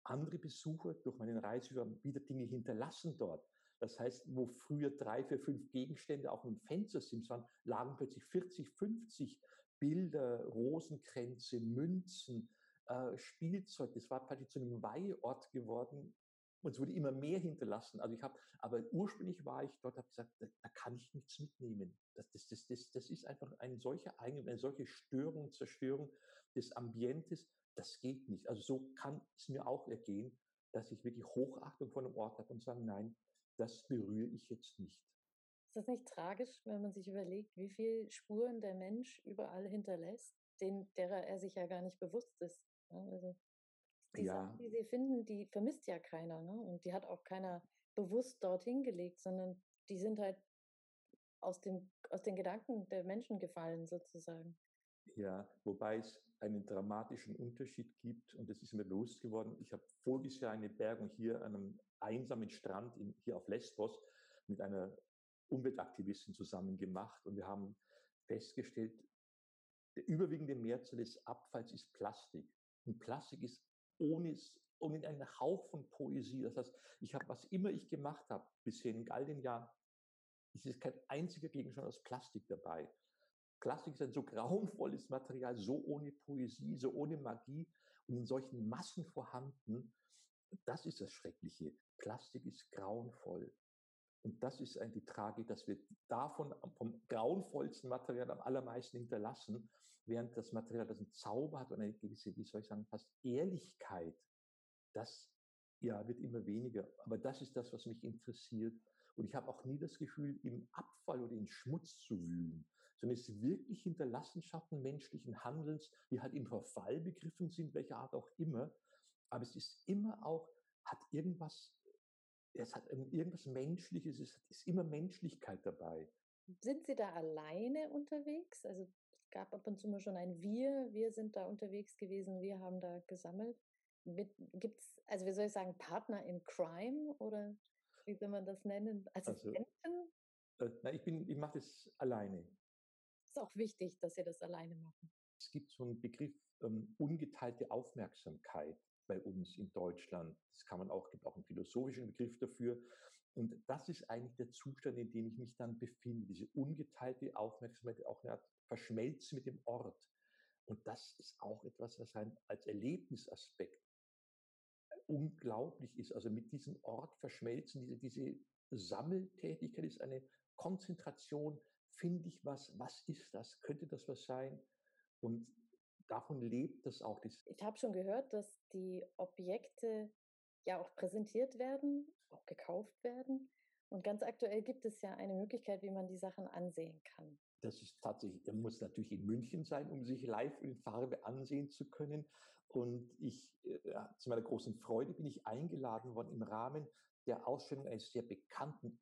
Andere Besucher durch meinen Reiseführer haben wieder Dinge hinterlassen dort. Das heißt, wo früher drei, vier, fünf Gegenstände auf einem Fenstersims waren, lagen plötzlich 40, 50 Bilder, Rosenkränze, Münzen, äh, Spielzeug. Das war praktisch zu einem Weihort geworden. Und es wurde immer mehr hinterlassen. Also ich habe, aber ursprünglich war ich dort, habe gesagt, da, da, kann ich nichts mitnehmen. Das, das, das, das, das ist einfach ein solcher Eigen, eine solche Störung, Zerstörung des Ambientes. Das geht nicht. Also so kann es mir auch ergehen, dass ich wirklich Hochachtung vor einem Ort habe und sage, nein, das berühre ich jetzt nicht. Ist das nicht tragisch, wenn man sich überlegt, wie viele Spuren der Mensch überall hinterlässt, den, derer er sich ja gar nicht bewusst ist? Ne? Also die ja. Sachen, die sie finden, die vermisst ja keiner. Ne? Und die hat auch keiner bewusst dorthin gelegt, sondern die sind halt aus, dem, aus den Gedanken der Menschen gefallen, sozusagen. Ja, wobei es einen dramatischen Unterschied gibt und das ist mir bewusst geworden. Ich habe voriges Jahr eine Bergung hier an einem einsamen Strand in, hier auf Lesbos mit einer Umweltaktivisten zusammen gemacht und wir haben festgestellt, der überwiegende Mehrzahl des Abfalls ist Plastik. Und Plastik ist ohne, ohne einen Hauch von Poesie. Das heißt, ich habe, was immer ich gemacht habe, bisher in all den Jahren, es ist kein einziger Gegenstand aus Plastik dabei. Plastik ist ein so grauenvolles Material, so ohne Poesie, so ohne Magie und in solchen Massen vorhanden, das ist das Schreckliche. Plastik ist grauenvoll. Und das ist die Tragik, dass wir davon vom grauenvollsten Material am allermeisten hinterlassen, während das Material, das einen Zauber hat und eine gewisse, wie soll ich sagen, fast Ehrlichkeit, das ja, wird immer weniger. Aber das ist das, was mich interessiert. Und ich habe auch nie das Gefühl, im Abfall oder in Schmutz zu wühlen, sondern es ist wirklich Hinterlassenschaften menschlichen Handelns, die halt im Verfall begriffen sind, welcher Art auch immer. Aber es ist immer auch, hat irgendwas, es hat irgendwas Menschliches, es ist immer Menschlichkeit dabei. Sind Sie da alleine unterwegs? Also es gab ab und zu mal schon ein Wir, wir sind da unterwegs gewesen, wir haben da gesammelt. Gibt es, also wie soll ich sagen, Partner in Crime oder wie soll man das nennen? Assistenten? Also, äh, na, ich bin, ich mache das alleine. Ist auch wichtig, dass Sie das alleine machen. Es gibt so einen Begriff ähm, ungeteilte Aufmerksamkeit bei uns in Deutschland. Das kann man auch, gibt auch einen philosophischen Begriff dafür. Und das ist eigentlich der Zustand, in dem ich mich dann befinde. Diese ungeteilte Aufmerksamkeit, auch eine Art Verschmelzen mit dem Ort. Und das ist auch etwas, was ein, als Erlebnisaspekt unglaublich ist. Also mit diesem Ort verschmelzen, diese, diese Sammeltätigkeit ist eine Konzentration. Finde ich was? Was ist das? Könnte das was sein? Und davon lebt das auch. Ich habe schon gehört, dass die Objekte ja auch präsentiert werden, auch gekauft werden. Und ganz aktuell gibt es ja eine Möglichkeit, wie man die Sachen ansehen kann. Das ist tatsächlich, er muss natürlich in München sein, um sich live in Farbe ansehen zu können. Und ich, äh, zu meiner großen Freude bin ich eingeladen worden im Rahmen der Ausstellung eines sehr bekannten,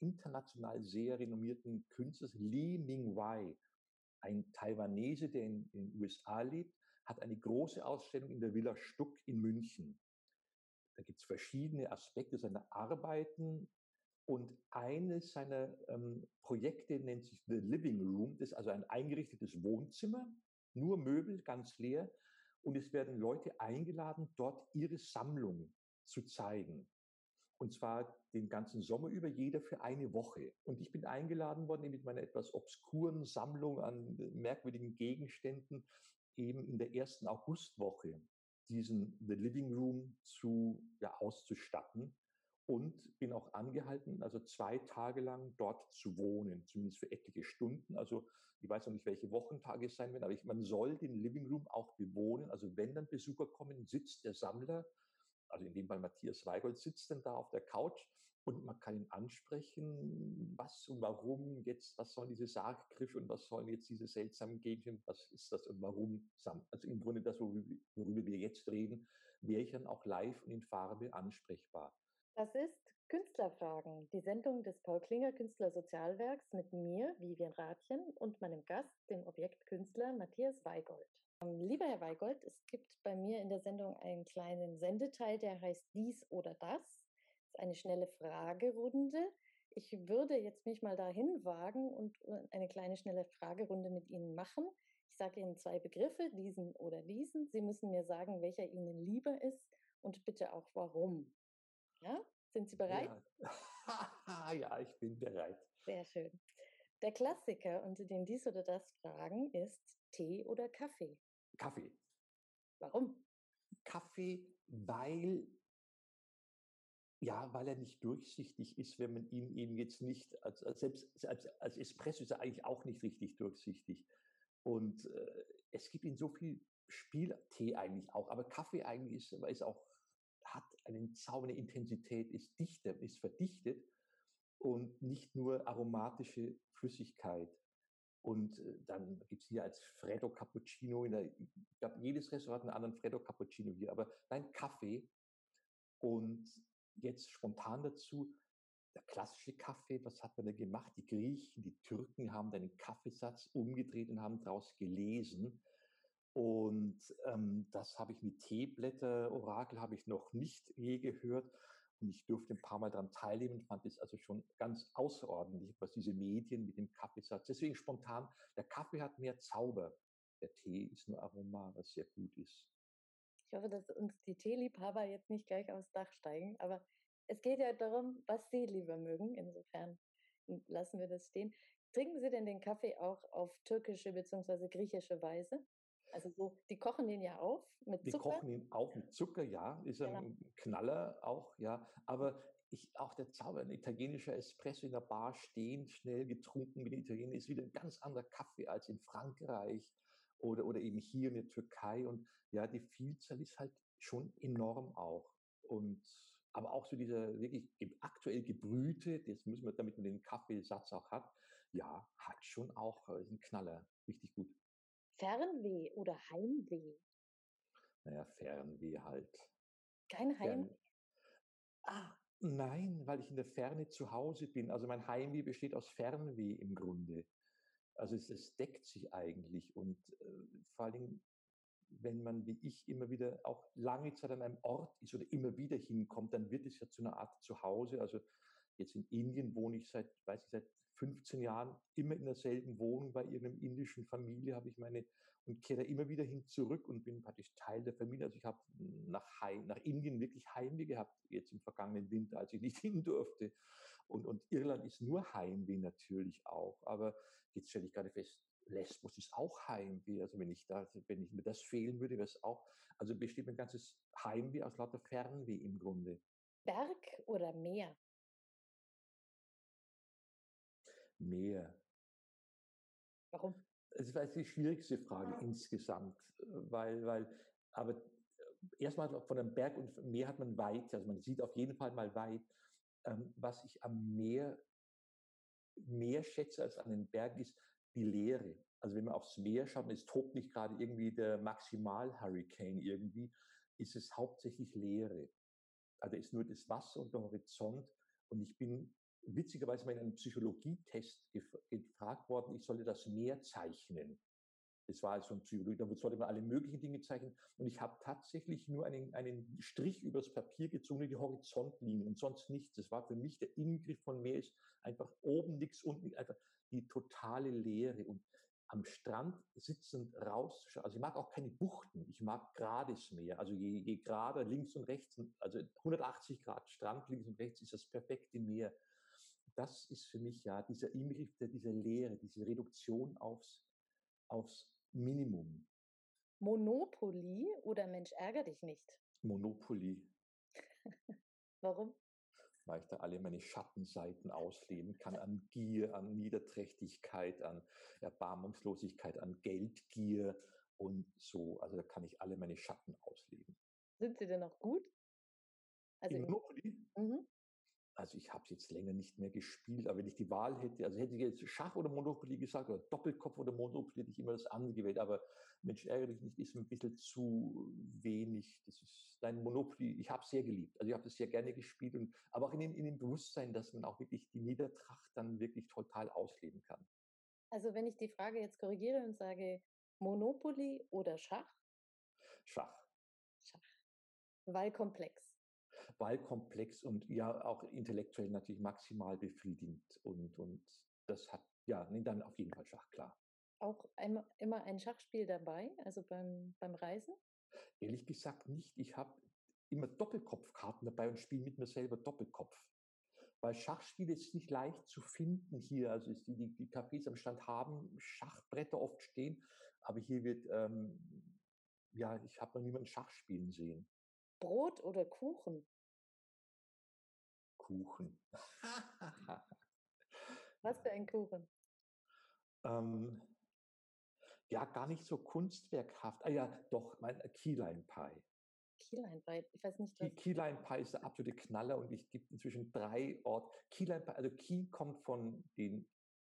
international sehr renommierten Künstlers, Li Mingwei, ein Taiwanese, der in den USA lebt, hat eine große Ausstellung in der Villa Stuck in München. Da gibt es verschiedene Aspekte seiner Arbeiten und eines seiner ähm, Projekte nennt sich The Living Room. Das ist also ein eingerichtetes Wohnzimmer, nur Möbel, ganz leer. Und es werden Leute eingeladen, dort ihre Sammlung zu zeigen. Und zwar den ganzen Sommer über, jeder für eine Woche. Und ich bin eingeladen worden mit meiner etwas obskuren Sammlung an merkwürdigen Gegenständen, eben in der ersten Augustwoche diesen The Living Room zu ja, auszustatten und bin auch angehalten, also zwei Tage lang dort zu wohnen, zumindest für etliche Stunden. Also ich weiß noch nicht, welche Wochentage es sein werden, aber ich, man soll den Living Room auch bewohnen. Also wenn dann Besucher kommen, sitzt der Sammler also in dem Fall Matthias Weigold, sitzt dann da auf der Couch und man kann ihn ansprechen, was und warum jetzt, was sollen diese Sarggriffe und was sollen jetzt diese seltsamen Gegenstände, was ist das und warum? Also im Grunde das, worüber wir jetzt reden, wäre ich dann auch live und in Farbe ansprechbar. Das ist Künstlerfragen, die Sendung des Paul Klinger Künstler Sozialwerks mit mir, Vivian Rathjen, und meinem Gast, dem Objektkünstler Matthias Weigold. Ähm, lieber Herr Weigold, es gibt bei mir in der Sendung einen kleinen Sendeteil, der heißt dies oder das. Das ist eine schnelle Fragerunde. Ich würde jetzt mich mal dahin wagen und äh, eine kleine schnelle Fragerunde mit Ihnen machen. Ich sage Ihnen zwei Begriffe, diesen oder diesen. Sie müssen mir sagen, welcher Ihnen lieber ist und bitte auch warum. Ja, sind Sie bereit? Ja, ja ich bin bereit. Sehr schön. Der Klassiker unter den dies oder das Fragen ist Tee oder Kaffee? Kaffee. Warum? Kaffee, weil ja, weil er nicht durchsichtig ist, wenn man ihn eben jetzt nicht, als, als selbst als, als Espresso ist er eigentlich auch nicht richtig durchsichtig. Und äh, es gibt in so viel Spieltee eigentlich auch, aber Kaffee eigentlich ist, ist auch, hat einen Zauber, eine Intensität, ist dichter, ist verdichtet und nicht nur aromatische Flüssigkeit. Und äh, dann gibt es hier als Freddo Cappuccino, in der, ich glaube, jedes Restaurant einen anderen Freddo Cappuccino hier, aber nein, Kaffee. Und jetzt spontan dazu, der klassische Kaffee, was hat man da gemacht? Die Griechen, die Türken haben einen Kaffeesatz umgedreht und haben daraus gelesen. Und ähm, das habe ich mit Teeblätter, Orakel habe ich noch nicht je gehört. Und ich durfte ein paar Mal daran teilnehmen, fand es also schon ganz außerordentlich, was diese Medien mit dem Kaffeesatz. Deswegen spontan, der Kaffee hat mehr Zauber. Der Tee ist nur Aroma, was sehr gut ist. Ich hoffe, dass uns die Teeliebhaber jetzt nicht gleich aufs Dach steigen, aber es geht ja darum, was Sie lieber mögen. Insofern lassen wir das stehen. Trinken Sie denn den Kaffee auch auf türkische bzw. griechische Weise? Also so, die kochen den ja auf mit Die Zucker. kochen ihn auf mit Zucker, ja, ist ein Genau. Knaller auch, ja. Aber ich, auch der Zauber, ein italienischer Espresso in der Bar stehen, schnell getrunken mit Italienern, ist wieder ein ganz anderer Kaffee als in Frankreich oder, oder eben hier in der Türkei. Und ja, die Vielzahl ist halt schon enorm auch. Und aber auch so dieser wirklich aktuell gebrühte, das müssen wir, damit man den Kaffeesatz auch hat, ja, hat schon auch äh, ist ein Knaller, richtig gut. Fernweh oder Heimweh? Naja, Fernweh halt. Kein Heim. Fern ah, nein, weil ich in der Ferne zu Hause bin. Also mein Heimweh besteht aus Fernweh im Grunde. Also es, es deckt sich eigentlich und äh, vor allen Dingen, wenn man wie ich immer wieder auch lange Zeit an einem Ort ist oder immer wieder hinkommt, dann wird es ja zu einer Art Zuhause. Also jetzt in Indien wohne ich seit, weiß ich, seit 15 Jahren immer in derselben Wohnung bei irgendeiner indischen Familie, habe ich meine und kehre immer wieder hin zurück und bin praktisch Teil der Familie. Also ich habe nach, Heim, nach Indien wirklich Heimweh gehabt, jetzt im vergangenen Winter, als ich nicht hin durfte. Und, und Irland ist nur Heimweh natürlich auch. Aber jetzt stelle ich gerade fest, Lesbos ist auch Heimweh. Also wenn ich da, wenn ich mir das fehlen würde, wäre es auch, also besteht mein ganzes Heimweh aus lauter Fernweh im Grunde. Berg oder Meer? Meer. Warum? Es war jetzt die schwierigste Frage insgesamt, äh, weil, weil, aber äh, erstmal von einem Berg und Meer hat man weit, also man sieht auf jeden Fall mal weit. Ähm, was ich am Meer mehr schätze als an den Bergen ist die Leere. Also wenn man aufs Meer schaut, und es tobt nicht gerade irgendwie der Maximal-Hurricane irgendwie, ist es hauptsächlich Leere. Also ist nur das Wasser und der Horizont. Und ich bin witzigerweise mal in einem Psychologietest gef gefragt worden, ich solle das Meer zeichnen. Das war also ein Psychologie, da sollte man alle möglichen Dinge zeichnen. Und ich habe tatsächlich nur einen, einen Strich übers Papier gezogen, die Horizontlinie und sonst nichts. Das war für mich der Ingriff von Meer ist einfach oben nichts, unten nichts, einfach die totale Leere. Und am Strand sitzend rauszuschauen. Also ich mag auch keine Buchten, ich mag gerades Meer. Also je, je gerader links und rechts, also 180 Grad Strand links und rechts ist das perfekte Meer. Das ist für mich ja dieser Ingriff, der, diese Leere, diese Reduktion aufs, aufs Minimum. Monopoly oder Mensch ärger dich nicht? Monopoly, Warum? weil ich da alle meine Schattenseiten ausleben kann, an Gier, an Niederträchtigkeit, an Erbarmungslosigkeit, an Geldgier und so. Also da kann ich alle meine Schatten ausleben. Sind sie denn noch gut? Also, Monopoly? mhm. Also ich habe es jetzt länger nicht mehr gespielt, aber wenn ich die Wahl hätte, also hätte ich jetzt Schach oder Monopoly gesagt oder Doppelkopf oder Monopoly, hätte ich immer das andere gewählt. Aber Mensch, ärgere dich nicht, ist ein bisschen zu wenig. Das ist dein Monopoly. Ich habe es sehr geliebt. Also ich habe es sehr gerne gespielt, und, aber auch in dem, in dem Bewusstsein, dass man auch wirklich die Niedertracht dann wirklich total ausleben kann. also wenn ich die Frage jetzt korrigiere und sage Monopoly oder Schach, Schach. Schach, weil komplex. Weil komplex und ja auch intellektuell natürlich maximal befriedigend. Und, und das hat, ja, nee, dann auf jeden Fall Schach, klar. Auch immer, immer ein Schachspiel dabei, also beim, beim Reisen? Ehrlich gesagt nicht. Ich habe immer Doppelkopfkarten dabei und spiele mit mir selber Doppelkopf. Weil Schachspiele ist nicht leicht zu finden hier. Also die, die, die Cafés am Stand haben Schachbretter oft stehen, aber hier wird, ähm, ja, ich habe noch niemanden Schach spielen sehen. Brot oder Kuchen? Kuchen. Was für ein Kuchen? ähm, ja, gar nicht so kunstwerkhaft. Ah ja, doch, mein Keyline Pie. Keyline Pie. Ich weiß nicht, Key, was. Keyline Pie ist der absolute Knaller und ich gibt inzwischen drei Orte. Keyline Pie, also Key kommt von den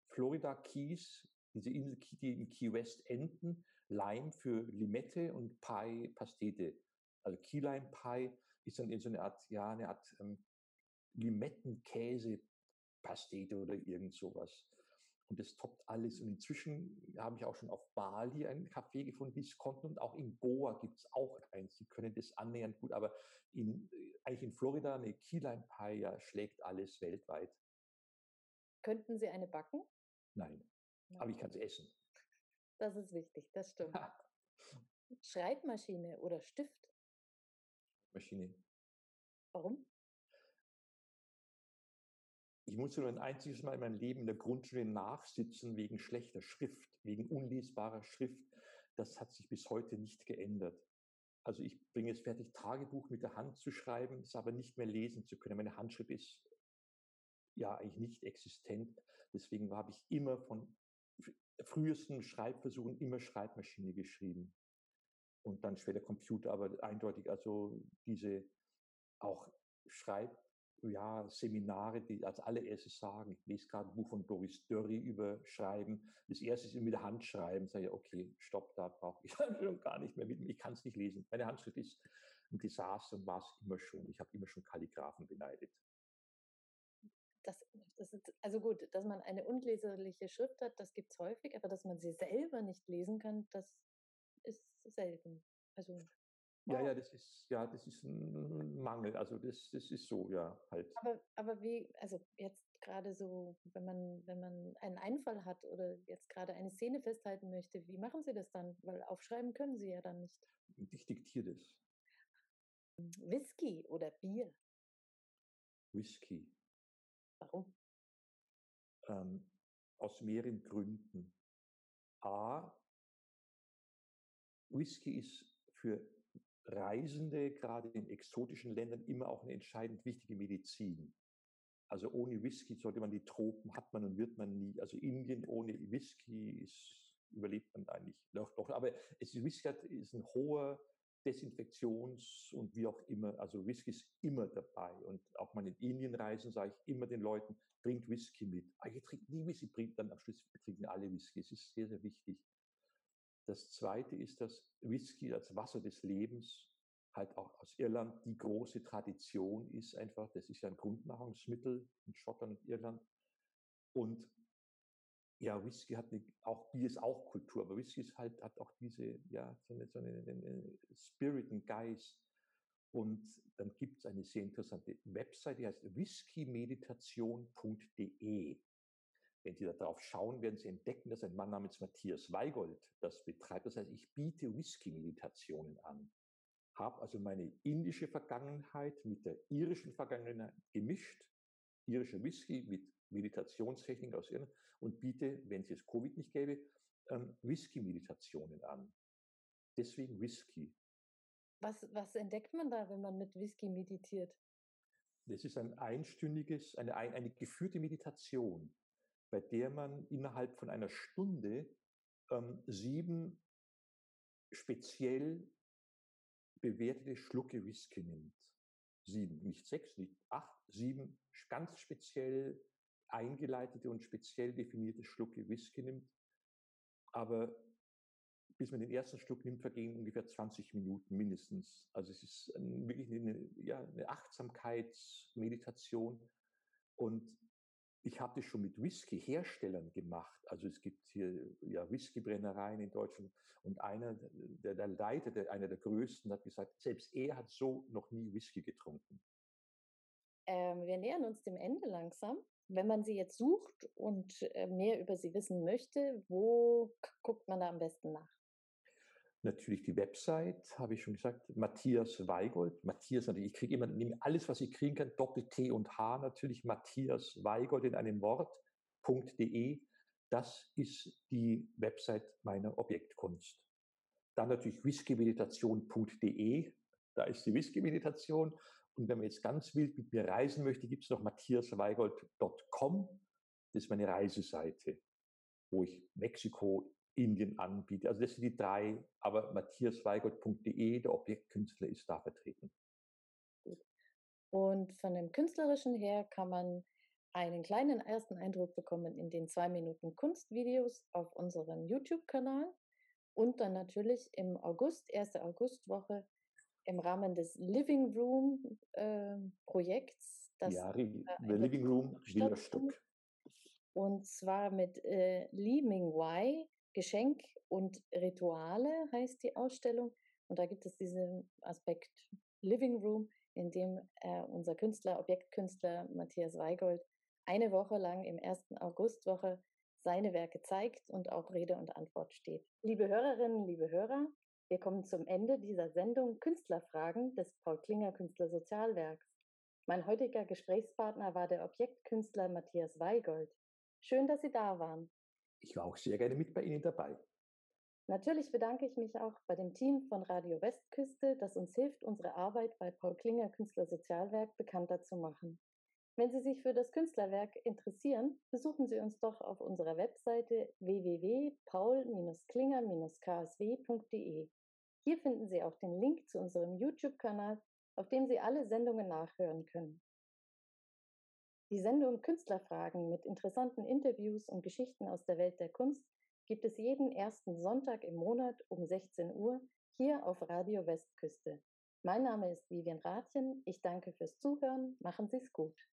Florida Keys, diese Insel, Key, die in Key West enden. Lime für Limette und Pie Pastete. Also Keyline Pie ist dann in so eine Art, ja, eine Art ähm, Limettenkäse Pastete oder irgend sowas. Und das toppt alles. Und inzwischen habe ich auch schon auf Bali einen Café gefunden, die es konnten. Und auch in Goa gibt es auch eins. Die können das annähernd gut. Aber in, eigentlich in Florida, eine Keyline Pie ja, schlägt alles weltweit. Könnten Sie eine backen? Nein, aber ich kann sie essen. Das ist wichtig, das stimmt. Schreibmaschine oder Stift? Maschine. Warum? Ich musste nur ein einziges Mal in meinem Leben in der Grundschule nachsitzen wegen schlechter Schrift, wegen unlesbarer Schrift. das hat sich bis heute nicht geändert. Also ich bringe es fertig, Tagebuch mit der Hand zu schreiben, es aber nicht mehr lesen zu können. Meine Handschrift ist ja eigentlich nicht existent. Deswegen habe ich immer von frühesten Schreibversuchen immer Schreibmaschine geschrieben. Und dann später Computer, aber eindeutig also diese auch Schreib, ja, Seminare, die als allererstes sagen, ich lese gerade ein Buch von Doris Dörri über Schreiben. Das erste ist mit der Hand schreiben. Sage ich, okay, stopp, da brauche ich schon gar nicht mehr mit. Ich kann es nicht lesen. Meine Handschrift ist ein Desaster und war es immer schon. Ich habe immer schon Kalligraphen beneidet. Das, das ist, also gut, dass man eine unleserliche Schrift hat, das gibt es häufig, aber dass man sie selber nicht lesen kann, das ist selten. Also ja, ja, das ist, ja, das ist ein Mangel. Also das, das ist so, ja, halt. Aber, aber wie, also jetzt gerade so, wenn man, wenn man einen Einfall hat oder jetzt gerade eine Szene festhalten möchte, wie machen Sie das dann? Weil aufschreiben können Sie ja dann nicht. Ich diktiere das. Whisky oder Bier? Whisky. Warum? Ähm, aus mehreren Gründen. A, Whisky ist für Reisende, gerade in exotischen Ländern, immer auch eine entscheidend wichtige Medizin. Also ohne Whisky sollte man die Tropen, hat man und wird man nie. Also Indien ohne Whisky ist, überlebt man eigentlich doch. doch. Aber es Whisky hat, ist ein hoher Desinfektions- und wie auch immer. Also Whisky ist immer dabei. Und auch mal in Indien reisen, sage ich immer den Leuten, bringt Whisky mit. Ah, ihr trinkt nie Whisky, bringt dann am Schluss trinken alle Whisky. Es ist sehr, sehr wichtig. Das zweite ist, dass Whisky als Wasser des Lebens halt auch aus Irland die große Tradition ist einfach. Das ist ja ein Grundnahrungsmittel in Schottland und Irland. Und ja, Whisky hat eine, auch Bier ist auch Kultur, aber Whisky ist halt, hat auch diese, ja, so eine, so eine, eine Spirit, einen Geist. Und dann gibt es eine sehr interessante Website, die heißt whiskymeditation.de. Wenn Sie da drauf schauen, werden Sie entdecken, dass ein Mann namens Matthias Weigold das betreibt. Das heißt, ich biete Whisky-Meditationen an. Habe also meine indische Vergangenheit mit der irischen Vergangenheit gemischt, irischer Whisky mit Meditationstechnik aus Irland und biete, wenn es jetzt Covid nicht gäbe, ähm, Whisky-Meditationen an. Deswegen Whisky. Was, was entdeckt man da, wenn man mit Whisky meditiert? Das ist ein einstündiges, eine, eine geführte Meditation bei der man innerhalb von einer Stunde ähm, sieben speziell bewertete Schlucke Whisky nimmt. Sieben, nicht sechs, nicht acht, sieben ganz speziell eingeleitete und speziell definierte Schlucke Whisky nimmt. Aber bis man den ersten Schluck nimmt, vergehen ungefähr 20 Minuten mindestens. Also es ist wirklich eine, ja, eine Achtsamkeitsmeditation. Und ich habe das schon mit Whisky-Herstellern gemacht. Also es gibt hier ja Whiskybrennereien in Deutschland und einer, der, der Leiter, der, einer der größten, hat gesagt, selbst er hat so noch nie Whisky getrunken. Ähm, wir nähern uns dem Ende langsam. Wenn man sie jetzt sucht und äh, mehr über sie wissen möchte, wo guckt man da am besten nach? Natürlich die Website, habe ich schon gesagt, Matthias Weigold. Matthias natürlich, ich kriege immer nehme alles, was ich kriegen kann, Doppel-T und H natürlich, Matthias Weigold in einem Wort.de. Das ist die Website meiner Objektkunst. Dann natürlich whiskymeditation.de, da ist die Whisky-Meditation. Und wenn man jetzt ganz wild mit mir reisen möchte, gibt es noch matthiasweigold.com. Das ist meine Reiseseite, wo ich Mexiko, Indien anbietet. Also das sind die drei, aber matthiasweigert.de, der Objektkünstler, ist da vertreten. Und von dem Künstlerischen her kann man einen kleinen ersten Eindruck bekommen in den zwei Minuten Kunstvideos auf unserem YouTube-Kanal und dann natürlich im August, erste Augustwoche, im Rahmen des Living Room äh, Projekts. Das ja, The Living Room Stück. Und zwar mit äh, Li Mingwei, Geschenk und Rituale heißt die Ausstellung. Und da gibt es diesen Aspekt Living Room, in dem äh, unser Künstler, Objektkünstler Matthias Weigold eine Woche lang im ersten Augustwoche seine Werke zeigt und auch Rede und Antwort steht. Liebe Hörerinnen, liebe Hörer, wir kommen zum Ende dieser Sendung Künstlerfragen des Paul Klinger Künstlersozialwerks. Mein heutiger Gesprächspartner war der Objektkünstler Matthias Weigold. Schön, dass Sie da waren. Ich war auch sehr gerne mit bei Ihnen dabei. Natürlich bedanke ich mich auch bei dem Team von Radio Westküste, das uns hilft, unsere Arbeit bei Paul Klinger Künstlersozialwerk bekannter zu machen. Wenn Sie sich für das Künstlerwerk interessieren, besuchen Sie uns doch auf unserer Webseite www.paul-klinger-ksw.de. Hier finden Sie auch den Link zu unserem YouTube-Kanal, auf dem Sie alle Sendungen nachhören können. Die Sendung Künstlerfragen mit interessanten Interviews und Geschichten aus der Welt der Kunst gibt es jeden ersten Sonntag im Monat um 16 Uhr hier auf Radio Westküste. Mein Name ist Vivian Rathjen. Ich danke fürs Zuhören. Machen Sie es gut.